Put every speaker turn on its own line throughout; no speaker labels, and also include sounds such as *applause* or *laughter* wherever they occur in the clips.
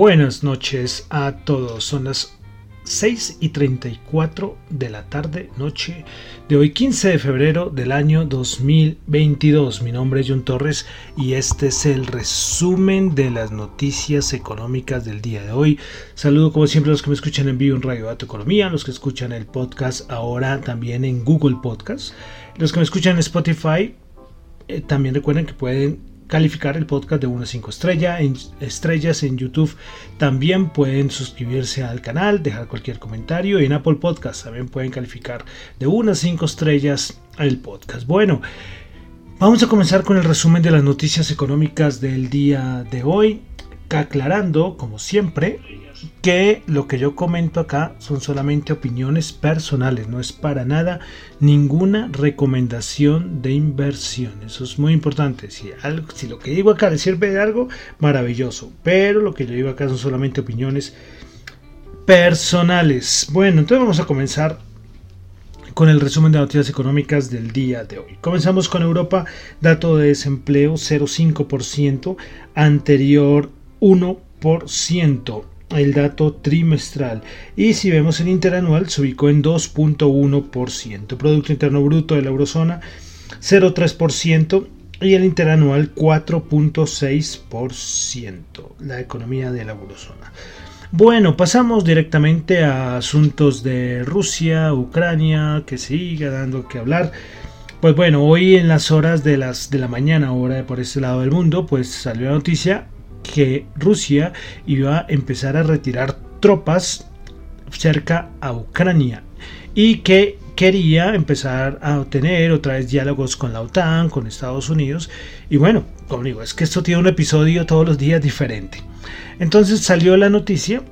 Buenas noches a todos. Son las 6 y 34 de la tarde, noche de hoy 15 de febrero del año 2022. Mi nombre es John Torres y este es el resumen de las noticias económicas del día de hoy. Saludo como siempre a los que me escuchan en vivo en Radio Dato Economía, los que escuchan el podcast ahora también en Google Podcast, los que me escuchan en Spotify. Eh, también recuerden que pueden calificar el podcast de 1 a 5 estrella, en, estrellas en YouTube. También pueden suscribirse al canal, dejar cualquier comentario. Y en Apple Podcast también pueden calificar de 1 a 5 estrellas el podcast. Bueno, vamos a comenzar con el resumen de las noticias económicas del día de hoy. Aclarando, como siempre, que lo que yo comento acá son solamente opiniones personales, no es para nada ninguna recomendación de inversión. Eso es muy importante. Si, algo, si lo que digo acá le sirve de algo, maravilloso. Pero lo que yo digo acá son solamente opiniones personales. Bueno, entonces vamos a comenzar con el resumen de noticias económicas del día de hoy. Comenzamos con Europa, dato de desempleo 0,5%, anterior 1% el dato trimestral y si vemos el interanual se ubicó en 2.1%, Producto Interno Bruto de la Eurozona 0.3% y el interanual 4.6%, la economía de la Eurozona. Bueno, pasamos directamente a asuntos de Rusia, Ucrania, que sigue dando que hablar. Pues bueno, hoy en las horas de las de la mañana, hora por este lado del mundo, pues salió la noticia que Rusia iba a empezar a retirar tropas cerca a Ucrania y que quería empezar a tener otra vez diálogos con la OTAN, con Estados Unidos y bueno, como digo, es que esto tiene un episodio todos los días diferente. Entonces salió la noticia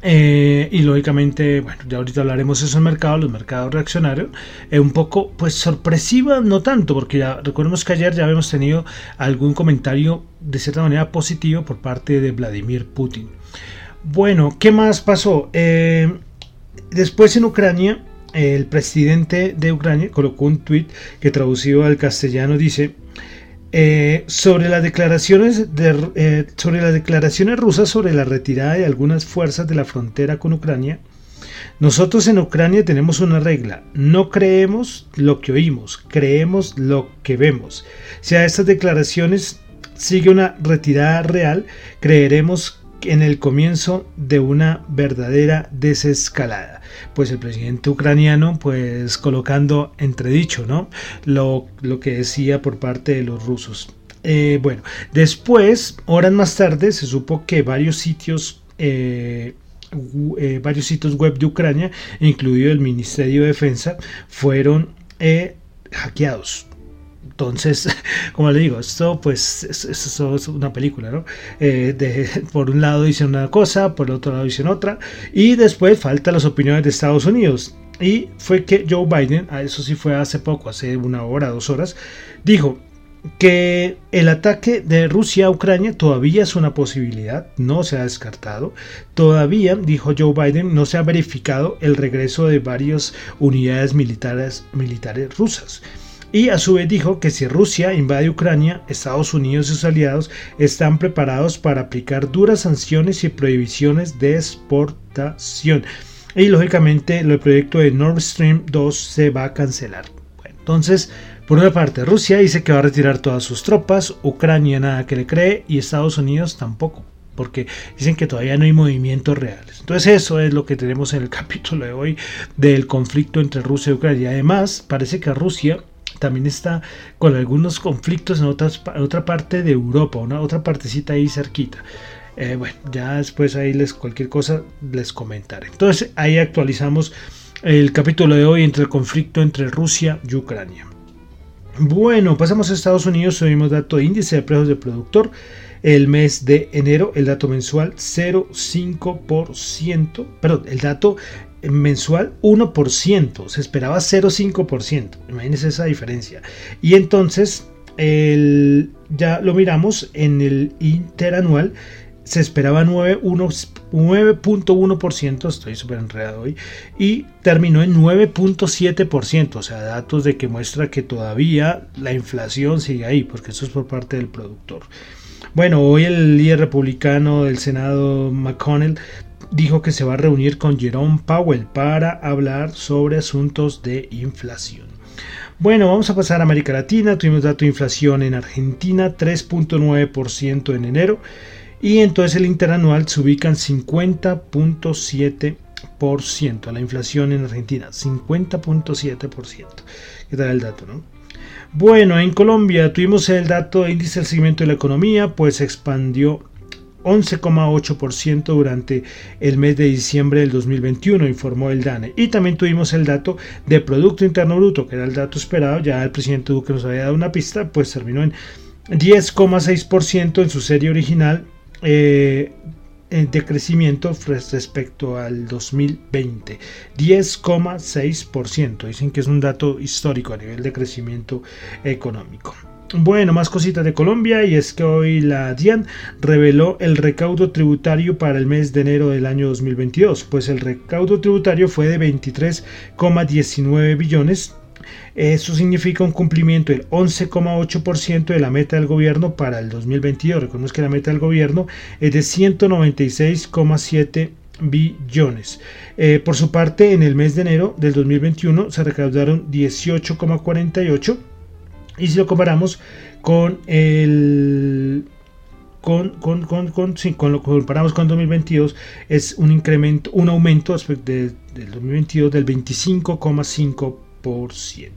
eh, y lógicamente, bueno, ya ahorita hablaremos de esos mercados, los mercados reaccionarios, eh, un poco pues sorpresiva, no tanto, porque ya recordemos que ayer ya habíamos tenido algún comentario de cierta manera positivo por parte de Vladimir Putin. Bueno, ¿qué más pasó? Eh, después en Ucrania, el presidente de Ucrania colocó un tweet que traducido al castellano dice, eh, sobre, las declaraciones de, eh, sobre las declaraciones rusas sobre la retirada de algunas fuerzas de la frontera con Ucrania, nosotros en Ucrania tenemos una regla, no creemos lo que oímos, creemos lo que vemos. Si a estas declaraciones sigue una retirada real, creeremos en el comienzo de una verdadera desescalada. Pues el presidente ucraniano, pues colocando entredicho, ¿no? Lo, lo que decía por parte de los rusos. Eh, bueno, después, horas más tarde, se supo que varios sitios... Eh, eh, varios sitios web de Ucrania, incluido el Ministerio de Defensa, fueron hackeados entonces, *laughs* como le digo, esto pues es, una película, ¿no? Eh, *laughs* por un lado dicen una cosa, por el otro lado dicen otra, y después faltan las opiniones de Estados Unidos. Y fue que Joe Biden, a eso sí fue hace poco, hace una hora, dos horas, dijo que el ataque de Rusia a Ucrania todavía es una posibilidad, no se ha descartado. Todavía, dijo Joe Biden, no se ha verificado el regreso de varias unidades militares rusas y a su vez dijo que si Rusia invade Ucrania, Estados Unidos y sus aliados están preparados para aplicar duras sanciones y prohibiciones de exportación. Y lógicamente el proyecto de Nord Stream 2 se va a cancelar. entonces, por una parte, Rusia dice que va a retirar todas sus tropas, Ucrania nada que le cree y Estados Unidos tampoco porque dicen que todavía no hay movimientos reales. Entonces eso es lo que tenemos en el *laughs* capítulo de hoy del conflicto entre Rusia y Ucrania. Además, parece que Rusia también está con algunos conflictos en, otra parte de Europa, una otra partecita ahí cerquita. Eh, bueno, ya después ahí les cualquier cosa les comentaré. Entonces ahí actualizamos el capítulo de hoy entre el conflicto entre Rusia y Ucrania. Bueno, pasamos a Estados Unidos, tuvimos dato de índice de precios de productor. El mes de enero, el dato mensual 0,5%, perdón, el dato mensual 1%, se esperaba 0,5%, imagínense esa diferencia. Y entonces, el, ya lo miramos en el interanual, se esperaba 9.1%, estoy súper enredado hoy, y terminó en 9.7%, o sea, datos de que muestra que todavía la inflación sigue ahí, porque eso es por parte del productor. Bueno, hoy el líder republicano del Senado, McConnell, dijo que se va a reunir con Jerome Powell para hablar sobre asuntos de inflación. Bueno, vamos a pasar a América Latina. Tuvimos dato de inflación en Argentina, 3.9% en enero y entonces el interanual se ubica en 50.7%. La inflación en Argentina, 50.7%. ¿Qué tal el dato, no? Bueno, en Colombia tuvimos el dato de índice del seguimiento de la economía, pues expandió 11,8% durante el mes de diciembre del 2021, informó el DANE. Y también tuvimos el dato de Producto Interno Bruto, que era el dato esperado, ya el presidente Duque nos había dado una pista, pues terminó en 10,6% en su serie original eh, de crecimiento respecto al 2020, 10,6%. Dicen que es un dato histórico a nivel de crecimiento económico. Bueno, más cositas de Colombia y es que hoy la DIAN reveló el recaudo tributario para el mes de enero del año 2022, pues el recaudo tributario fue de 23,19 billones eso significa un cumplimiento del 11,8% de la meta del gobierno para el 2022. Recordemos que la meta del gobierno es de 196,7 billones. Eh, por su parte, en el mes de enero del 2021 se recaudaron 18,48 y si lo comparamos con el con, con, con, con, con lo comparamos con 2022 es un incremento, un aumento del 2022 del 25,5%.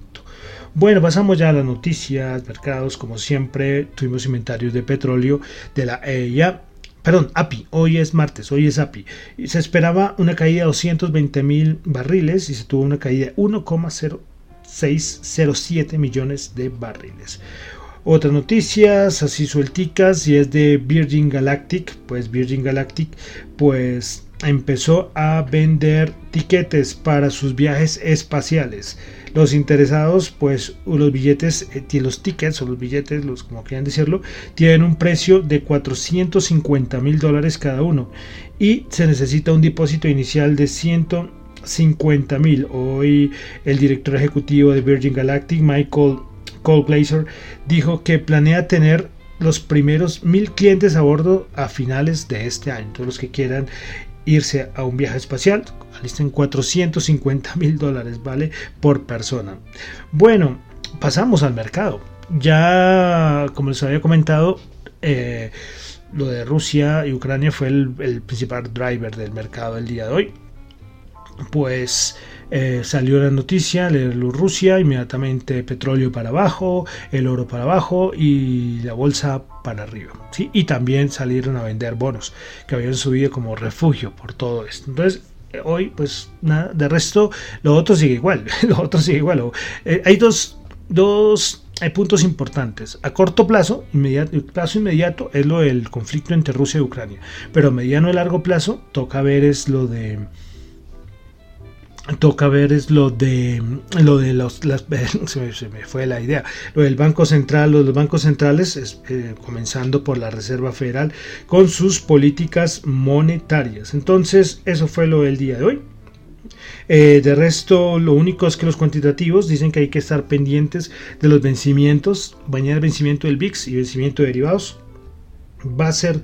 Bueno, pasamos ya a las noticias, mercados, como siempre, tuvimos inventarios de petróleo de la EIA. Perdón, API, hoy es martes, hoy es API. Se esperaba una caída de 220 mil barriles y se tuvo una caída de 1,0607 millones de barriles. Otras noticias, así suelticas, y es de Virgin Galactic, pues Virgin Galactic, pues empezó a vender tiquetes para sus viajes espaciales. Los interesados, pues los billetes, eh, los tickets o los billetes, los como quieran decirlo, tienen un precio de 450 mil dólares cada uno y se necesita un depósito inicial de 150 mil. Hoy el director ejecutivo de Virgin Galactic, Michael Cole dijo que planea tener los primeros mil clientes a bordo a finales de este año. Todos los que quieran irse a un viaje espacial, alisten 450 mil dólares, ¿vale? Por persona. Bueno, pasamos al mercado. Ya, como les había comentado, eh, lo de Rusia y Ucrania fue el, el principal driver del mercado el día de hoy. Pues eh, salió la noticia, Rusia, inmediatamente petróleo para abajo, el oro para abajo y la bolsa para arriba. ¿sí? Y también salieron a vender bonos que habían subido como refugio por todo esto. Entonces, hoy, pues nada, de resto, lo otro sigue igual. *laughs* lo otro sigue igual. Eh, hay dos, dos hay puntos importantes. A corto plazo, inmediato, plazo inmediato es lo del conflicto entre Rusia y Ucrania. Pero a mediano y largo plazo toca ver es lo de toca ver es lo de lo de los las, *laughs* fue la idea. Lo del banco central los bancos centrales eh, comenzando por la reserva federal con sus políticas monetarias. Entonces eso fue lo del día de hoy. Eh, de resto, lo único es que los cuantitativos dicen que hay que estar pendientes de los vencimientos, mañana el vencimiento del VIX y vencimiento de derivados. Va a ser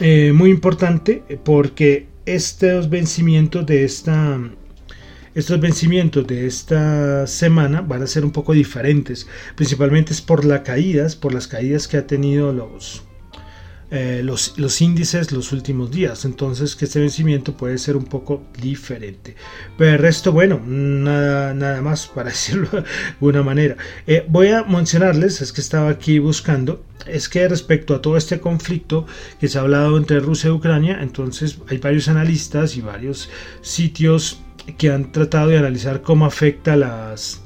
eh, muy importante porque estos vencimientos de esta estos vencimientos de esta semana van a ser un poco diferentes, principalmente es por las caídas, por las caídas que ha tenido los eh, los, los, índices los últimos días. Entonces que este vencimiento puede ser un poco diferente. Pero el resto, bueno, nada, nada más *laughs* para decirlo de alguna manera. Eh, voy a mencionarles, es que estaba aquí buscando, es que respecto a todo este conflicto que se ha hablado entre Rusia y Ucrania, entonces hay varios analistas y varios sitios que han tratado de analizar cómo afecta las,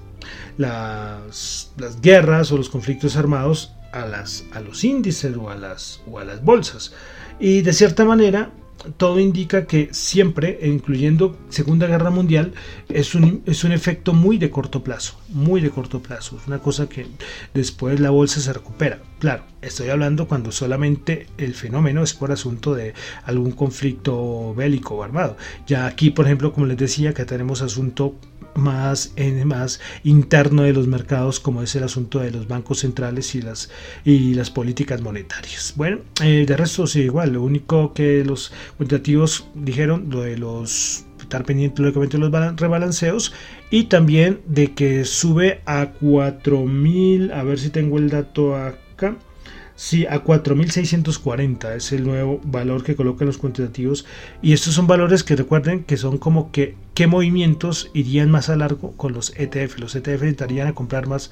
las, las guerras o los conflictos armados a, las, a los índices o a, las, o a las bolsas. Y de cierta manera, todo indica que siempre, incluyendo Segunda Guerra Mundial, es un, es un efecto muy de corto plazo, muy de corto plazo. Es una cosa que después la bolsa se recupera. Claro, estoy hablando cuando solamente el fenómeno es por asunto de algún conflicto bélico o armado. Ya aquí, por ejemplo, como les decía, que tenemos asunto más, en, más interno de los mercados como es el asunto de los bancos centrales y las, y las políticas monetarias. Bueno, eh, de resto sí igual, lo único que los cuantitativos dijeron, lo de los estar pendiente lógicamente de los rebalanceos y también de que sube a 4000, a ver si tengo el dato acá. Sí, a 4.640 es el nuevo valor que colocan los cuantitativos. Y estos son valores que recuerden que son como que qué movimientos irían más a largo con los ETF. Los ETF necesitarían a comprar más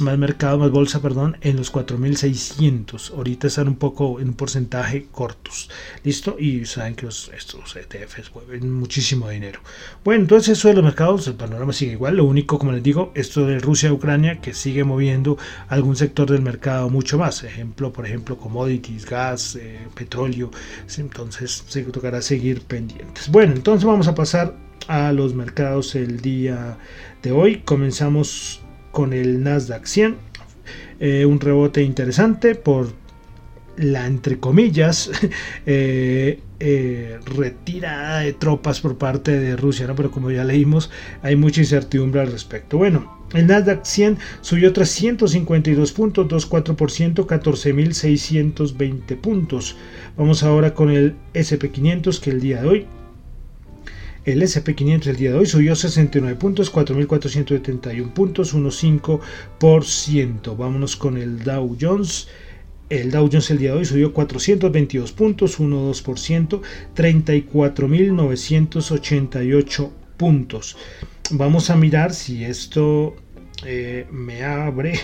más mercado, más bolsa, perdón, en los 4600. Ahorita están un poco en un porcentaje cortos. ¿Listo? Y saben que estos ETFs mueven muchísimo dinero. Bueno, entonces eso de los mercados, el panorama sigue igual. Lo único, como les digo, esto de Rusia Ucrania que sigue moviendo algún sector del mercado mucho más. Ejemplo, por ejemplo, commodities, gas, eh, petróleo. Entonces se tocará seguir pendientes. Bueno, entonces vamos a pasar a los mercados el día de hoy. Comenzamos con el Nasdaq 100. Eh, un rebote interesante por la, entre comillas, *laughs* eh, eh, retirada de tropas por parte de Rusia, pero como ya leímos, hay mucha incertidumbre al respecto. Bueno, el Nasdaq 100 subió 352 puntos, 2,4%, 14.620 puntos. Vamos ahora con el SP500 que el día de hoy el SP500 el día de hoy subió 69 puntos, 4.471 puntos, 1,5%. Vámonos con el Dow Jones. El Dow Jones el día de hoy subió 422 puntos, 1,2%, 34.988 puntos. Vamos a mirar si esto eh, me abre.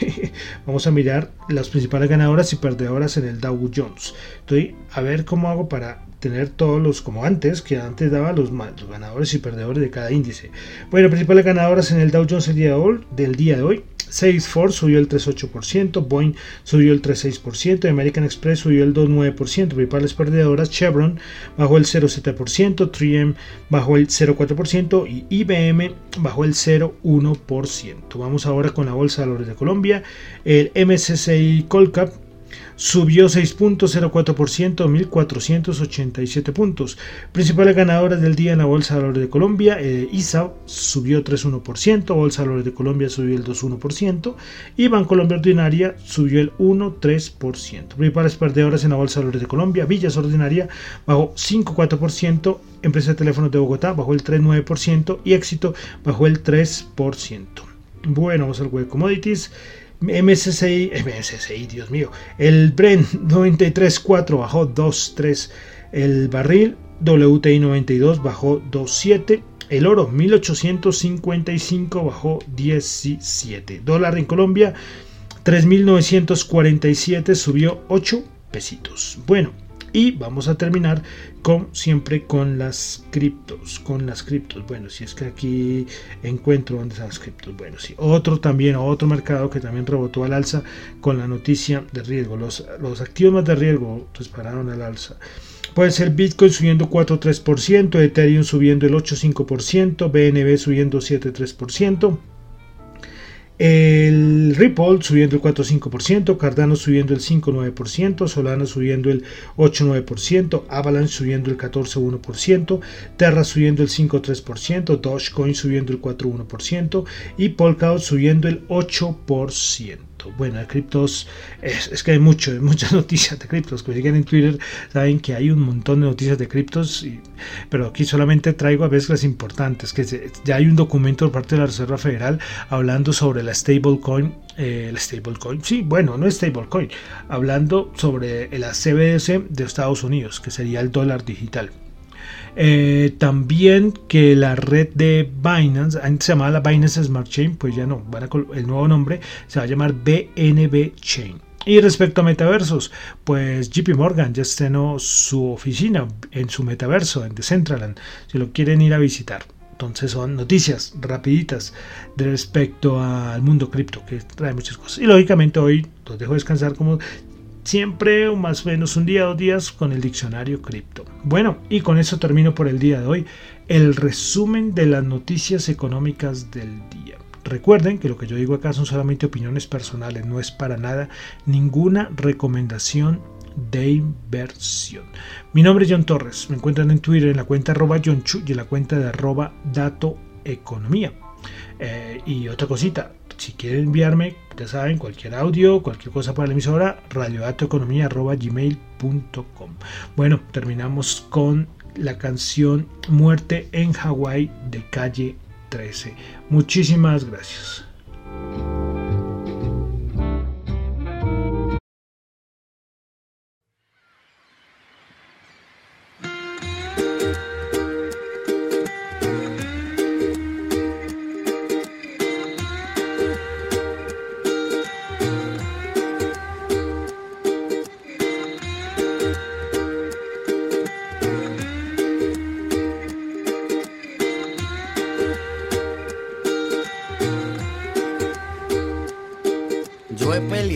*laughs* Vamos a mirar las principales ganadoras y perdedoras en el Dow Jones. Estoy a ver cómo hago para tener todos los, como antes, que antes daba los, los ganadores y perdedores de cada índice. Bueno, principales ganadoras en el Dow Jones el día de hoy, del día de hoy. Salesforce subió el 3.8%, Boeing subió el 3.6%, American Express subió el 2.9%, principales perdedoras, Chevron bajó el 0.7%, 3M bajó el 0.4% y IBM bajó el 0.1%. Vamos ahora con la Bolsa de Valores de Colombia, el MSCI Colcap subió 6.04%, 1.487 puntos. Principales ganadoras del día en la Bolsa de Valores de Colombia, eh, ISA subió 3.1%, Bolsa de Valores de Colombia subió el 2.1% y Bancolombia Ordinaria subió el 1.3%. Principales perdedoras en la Bolsa de Valores de Colombia, Villas Ordinaria bajó 5.4%, Empresa de Teléfonos de Bogotá bajó el 3.9% y Éxito bajó el 3%. Bueno, vamos al web commodities. MSCI, Dios mío, el Brent 93.4 bajó 2.3, el barril WTI 92 bajó 2.7, el oro 1855 bajó 17, dólar en Colombia 3.947 subió 8 pesitos. Bueno, y vamos a terminar con siempre con las criptos, con las criptos. Bueno, si es que aquí encuentro dónde están las criptos. Bueno, sí, otro también, otro mercado que también rebotó al alza con la noticia de riesgo. Los, los activos más de riesgo dispararon al alza. Puede ser Bitcoin subiendo 4,3%, Ethereum subiendo el 8,5%, BNB subiendo 7,3%. El Ripple subiendo el 4,5%, Cardano subiendo el 5,9%, Solana subiendo el 8,9%, Avalanche subiendo el 14,1%, Terra subiendo el 5,3%, Dogecoin subiendo el 4,1% y Polkadot subiendo el 8%. Bueno, de criptos es, que hay mucho, muchas *laughs* noticias de criptos. Que siguen en Twitter saben que hay un montón de noticias de criptos, pero aquí solamente traigo a veces las importantes. Que ya hay un documento por parte de la Reserva Federal hablando sobre la stablecoin eh, el stablecoin. Sí, bueno, no es stablecoin, hablando sobre la CBDC de Estados Unidos, que sería el dólar digital. Eh, también que la red de Binance, antes se llamaba la Binance Smart Chain, pues ya no, el nuevo nombre se va a llamar BNB Chain. Y respecto a metaversos, pues JP Morgan ya estrenó su oficina en su metaverso, en Decentraland, si lo quieren ir a visitar. Entonces son noticias rapiditas respecto al mundo cripto, que trae muchas cosas. Y lógicamente hoy los dejo descansar como siempre, más o menos un día o dos días, con el diccionario cripto. Bueno, y con eso termino por el día de hoy el resumen de las noticias económicas del día. Recuerden que lo que yo digo acá son solamente opiniones personales, no es para nada ninguna recomendación de inversión. Mi nombre es John Torres, me encuentran en Twitter en la cuenta arroba y en la cuenta de arroba Dato Economía. Eh, y otra cosita, si quieren enviarme, ya saben, cualquier audio, cualquier cosa para la emisora, radiodatoeconomía.gmail.com Bueno, terminamos con la canción Muerte en Hawái de calle 13. Muchísimas gracias.